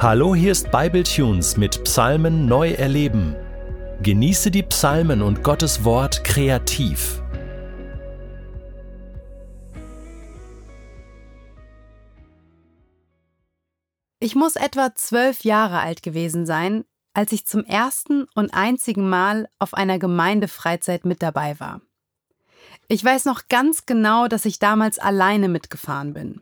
Hallo, hier ist Bibletunes mit Psalmen neu erleben. Genieße die Psalmen und Gottes Wort kreativ. Ich muss etwa zwölf Jahre alt gewesen sein, als ich zum ersten und einzigen Mal auf einer Gemeindefreizeit mit dabei war. Ich weiß noch ganz genau, dass ich damals alleine mitgefahren bin.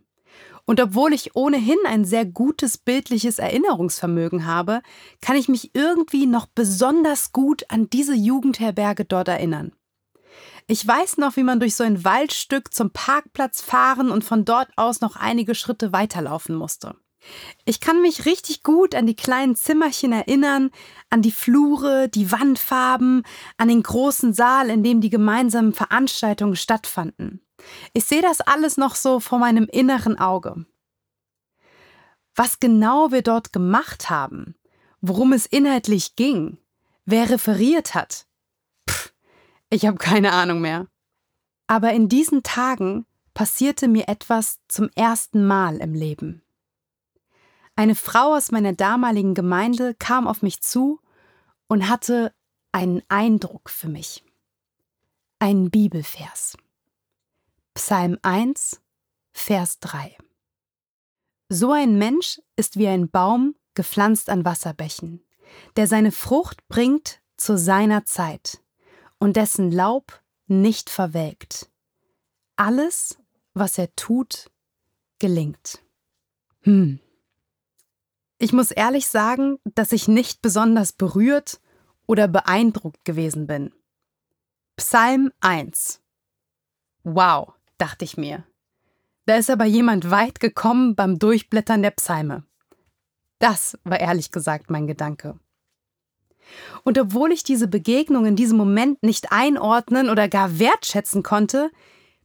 Und obwohl ich ohnehin ein sehr gutes bildliches Erinnerungsvermögen habe, kann ich mich irgendwie noch besonders gut an diese Jugendherberge dort erinnern. Ich weiß noch, wie man durch so ein Waldstück zum Parkplatz fahren und von dort aus noch einige Schritte weiterlaufen musste. Ich kann mich richtig gut an die kleinen Zimmerchen erinnern, an die Flure, die Wandfarben, an den großen Saal, in dem die gemeinsamen Veranstaltungen stattfanden. Ich sehe das alles noch so vor meinem inneren Auge. Was genau wir dort gemacht haben, worum es inhaltlich ging, wer referiert hat, Pff, ich habe keine Ahnung mehr. Aber in diesen Tagen passierte mir etwas zum ersten Mal im Leben. Eine Frau aus meiner damaligen Gemeinde kam auf mich zu und hatte einen Eindruck für mich. Einen Bibelvers. Psalm 1, Vers 3. So ein Mensch ist wie ein Baum gepflanzt an Wasserbächen, der seine Frucht bringt zu seiner Zeit und dessen Laub nicht verwelkt. Alles, was er tut, gelingt. Hm. Ich muss ehrlich sagen, dass ich nicht besonders berührt oder beeindruckt gewesen bin. Psalm 1. Wow, dachte ich mir. Da ist aber jemand weit gekommen beim Durchblättern der Psalme. Das war ehrlich gesagt mein Gedanke. Und obwohl ich diese Begegnung in diesem Moment nicht einordnen oder gar wertschätzen konnte,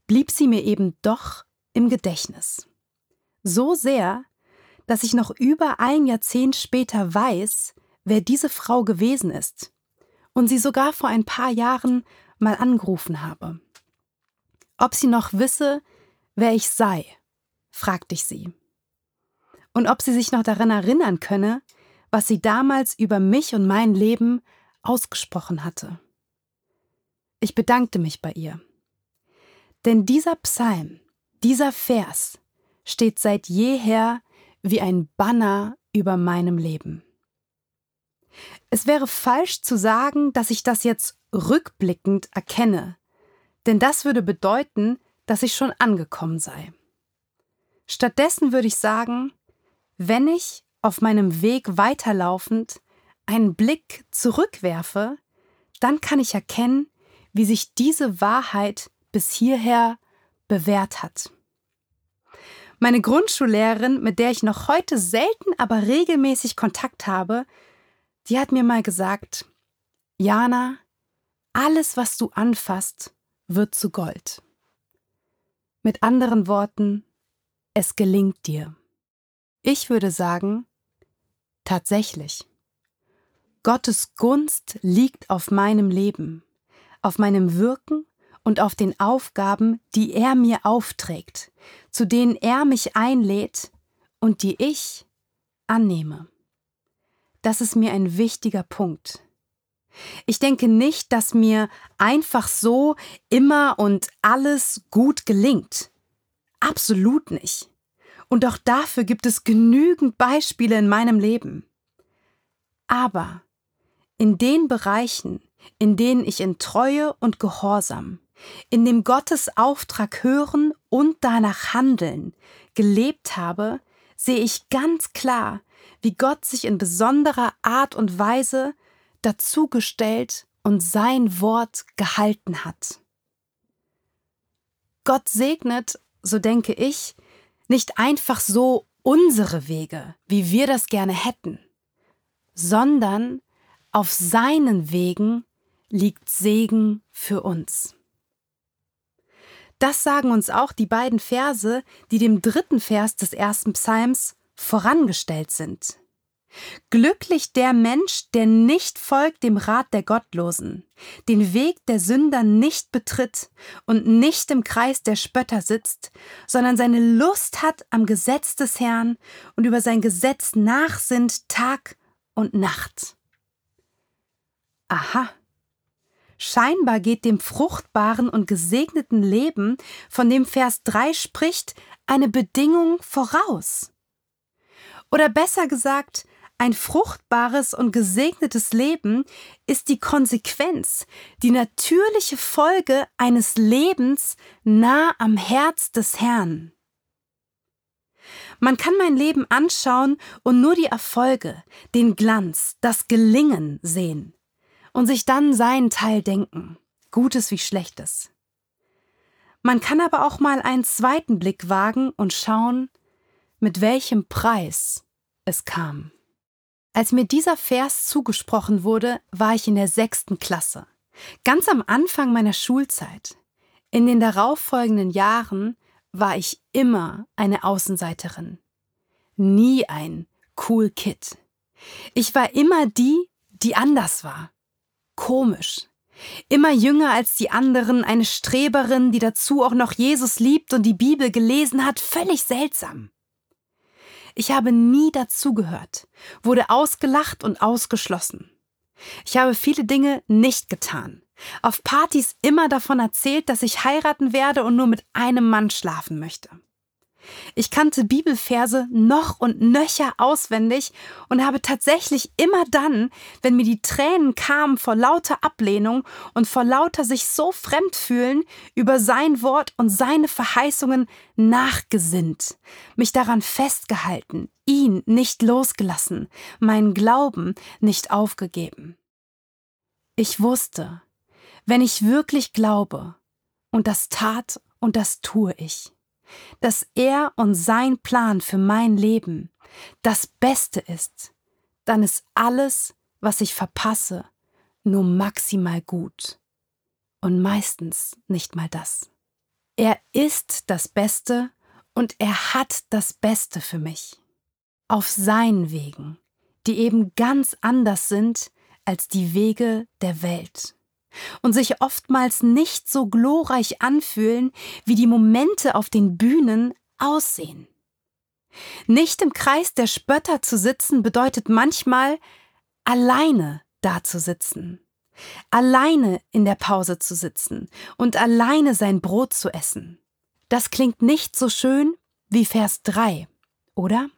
blieb sie mir eben doch im Gedächtnis. So sehr, dass ich noch über ein Jahrzehnt später weiß, wer diese Frau gewesen ist und sie sogar vor ein paar Jahren mal angerufen habe. Ob sie noch wisse, wer ich sei, fragte ich sie. Und ob sie sich noch daran erinnern könne, was sie damals über mich und mein Leben ausgesprochen hatte. Ich bedankte mich bei ihr. Denn dieser Psalm, dieser Vers steht seit jeher wie ein Banner über meinem Leben. Es wäre falsch zu sagen, dass ich das jetzt rückblickend erkenne, denn das würde bedeuten, dass ich schon angekommen sei. Stattdessen würde ich sagen, wenn ich auf meinem Weg weiterlaufend einen Blick zurückwerfe, dann kann ich erkennen, wie sich diese Wahrheit bis hierher bewährt hat. Meine Grundschullehrerin, mit der ich noch heute selten, aber regelmäßig Kontakt habe, die hat mir mal gesagt, Jana, alles, was du anfasst, wird zu Gold. Mit anderen Worten, es gelingt dir. Ich würde sagen, tatsächlich. Gottes Gunst liegt auf meinem Leben, auf meinem Wirken und auf den Aufgaben, die er mir aufträgt, zu denen er mich einlädt und die ich annehme. Das ist mir ein wichtiger Punkt. Ich denke nicht, dass mir einfach so immer und alles gut gelingt. Absolut nicht. Und auch dafür gibt es genügend Beispiele in meinem Leben. Aber in den Bereichen, in denen ich in Treue und Gehorsam, in dem Gottes Auftrag hören und danach handeln gelebt habe, sehe ich ganz klar, wie Gott sich in besonderer Art und Weise dazugestellt und sein Wort gehalten hat. Gott segnet, so denke ich, nicht einfach so unsere Wege, wie wir das gerne hätten, sondern auf seinen Wegen liegt Segen für uns. Das sagen uns auch die beiden Verse, die dem dritten Vers des ersten Psalms vorangestellt sind. Glücklich der Mensch, der nicht folgt dem Rat der Gottlosen, den Weg der Sünder nicht betritt und nicht im Kreis der Spötter sitzt, sondern seine Lust hat am Gesetz des Herrn und über sein Gesetz nachsinnt Tag und Nacht. Aha. Scheinbar geht dem fruchtbaren und gesegneten Leben, von dem Vers 3 spricht, eine Bedingung voraus. Oder besser gesagt, ein fruchtbares und gesegnetes Leben ist die Konsequenz, die natürliche Folge eines Lebens nah am Herz des Herrn. Man kann mein Leben anschauen und nur die Erfolge, den Glanz, das Gelingen sehen und sich dann seinen Teil denken, Gutes wie Schlechtes. Man kann aber auch mal einen zweiten Blick wagen und schauen, mit welchem Preis es kam. Als mir dieser Vers zugesprochen wurde, war ich in der sechsten Klasse. Ganz am Anfang meiner Schulzeit. In den darauffolgenden Jahren war ich immer eine Außenseiterin. Nie ein cool Kid. Ich war immer die, die anders war. Komisch. Immer jünger als die anderen, eine Streberin, die dazu auch noch Jesus liebt und die Bibel gelesen hat, völlig seltsam. Ich habe nie dazugehört, wurde ausgelacht und ausgeschlossen. Ich habe viele Dinge nicht getan. Auf Partys immer davon erzählt, dass ich heiraten werde und nur mit einem Mann schlafen möchte. Ich kannte Bibelverse noch und nöcher auswendig und habe tatsächlich immer dann, wenn mir die Tränen kamen vor lauter Ablehnung und vor lauter sich so fremd fühlen, über sein Wort und seine Verheißungen nachgesinnt, mich daran festgehalten, ihn nicht losgelassen, meinen Glauben nicht aufgegeben. Ich wusste, wenn ich wirklich glaube, und das tat und das tue ich, dass er und sein Plan für mein Leben das Beste ist, dann ist alles, was ich verpasse, nur maximal gut. Und meistens nicht mal das. Er ist das Beste und er hat das Beste für mich. Auf seinen Wegen, die eben ganz anders sind als die Wege der Welt und sich oftmals nicht so glorreich anfühlen, wie die Momente auf den Bühnen aussehen. Nicht im Kreis der Spötter zu sitzen bedeutet manchmal alleine dazusitzen, alleine in der Pause zu sitzen und alleine sein Brot zu essen. Das klingt nicht so schön wie Vers 3, oder?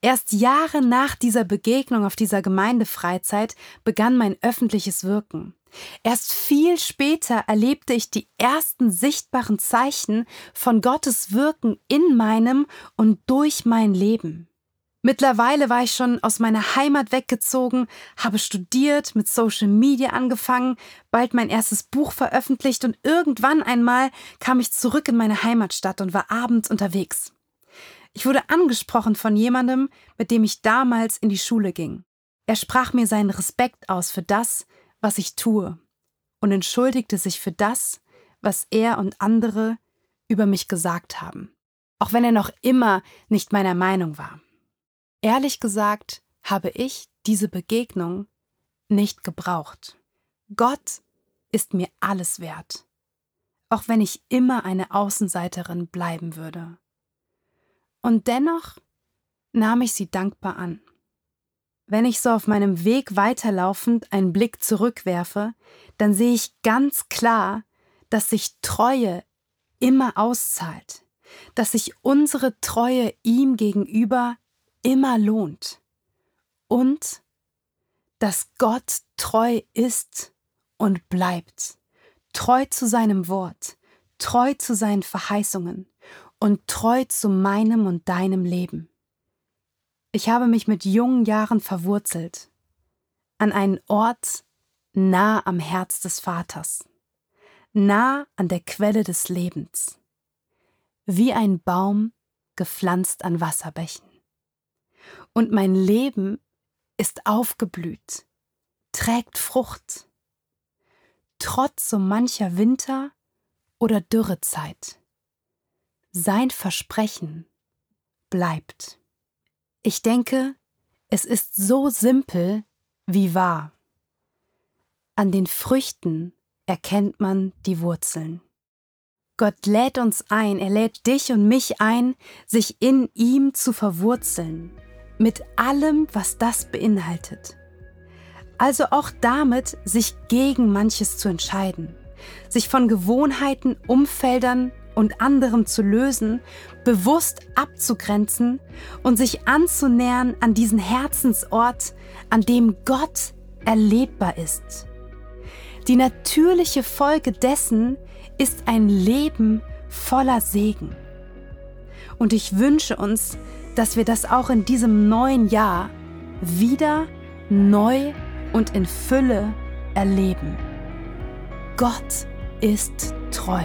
Erst Jahre nach dieser Begegnung auf dieser Gemeindefreizeit begann mein öffentliches Wirken. Erst viel später erlebte ich die ersten sichtbaren Zeichen von Gottes Wirken in meinem und durch mein Leben. Mittlerweile war ich schon aus meiner Heimat weggezogen, habe studiert, mit Social Media angefangen, bald mein erstes Buch veröffentlicht und irgendwann einmal kam ich zurück in meine Heimatstadt und war abends unterwegs. Ich wurde angesprochen von jemandem, mit dem ich damals in die Schule ging. Er sprach mir seinen Respekt aus für das, was ich tue, und entschuldigte sich für das, was er und andere über mich gesagt haben, auch wenn er noch immer nicht meiner Meinung war. Ehrlich gesagt habe ich diese Begegnung nicht gebraucht. Gott ist mir alles wert, auch wenn ich immer eine Außenseiterin bleiben würde und dennoch nahm ich sie dankbar an. Wenn ich so auf meinem Weg weiterlaufend einen Blick zurückwerfe, dann sehe ich ganz klar, dass sich Treue immer auszahlt, dass sich unsere Treue ihm gegenüber immer lohnt und dass Gott treu ist und bleibt, treu zu seinem Wort, treu zu seinen Verheißungen und treu zu meinem und deinem Leben. Ich habe mich mit jungen Jahren verwurzelt, an einen Ort nah am Herz des Vaters, nah an der Quelle des Lebens, wie ein Baum gepflanzt an Wasserbächen. Und mein Leben ist aufgeblüht, trägt Frucht, trotz so mancher Winter oder Dürrezeit. Sein Versprechen bleibt. Ich denke, Es ist so simpel wie wahr. An den Früchten erkennt man die Wurzeln. Gott lädt uns ein, er lädt dich und mich ein, sich in ihm zu verwurzeln, mit allem, was das beinhaltet. Also auch damit, sich gegen manches zu entscheiden, sich von Gewohnheiten, Umfeldern und anderem zu lösen, bewusst abzugrenzen und sich anzunähern an diesen Herzensort, an dem Gott erlebbar ist. Die natürliche Folge dessen ist ein Leben voller Segen. Und ich wünsche uns, dass wir das auch in diesem neuen Jahr wieder neu und in Fülle erleben. Gott ist treu.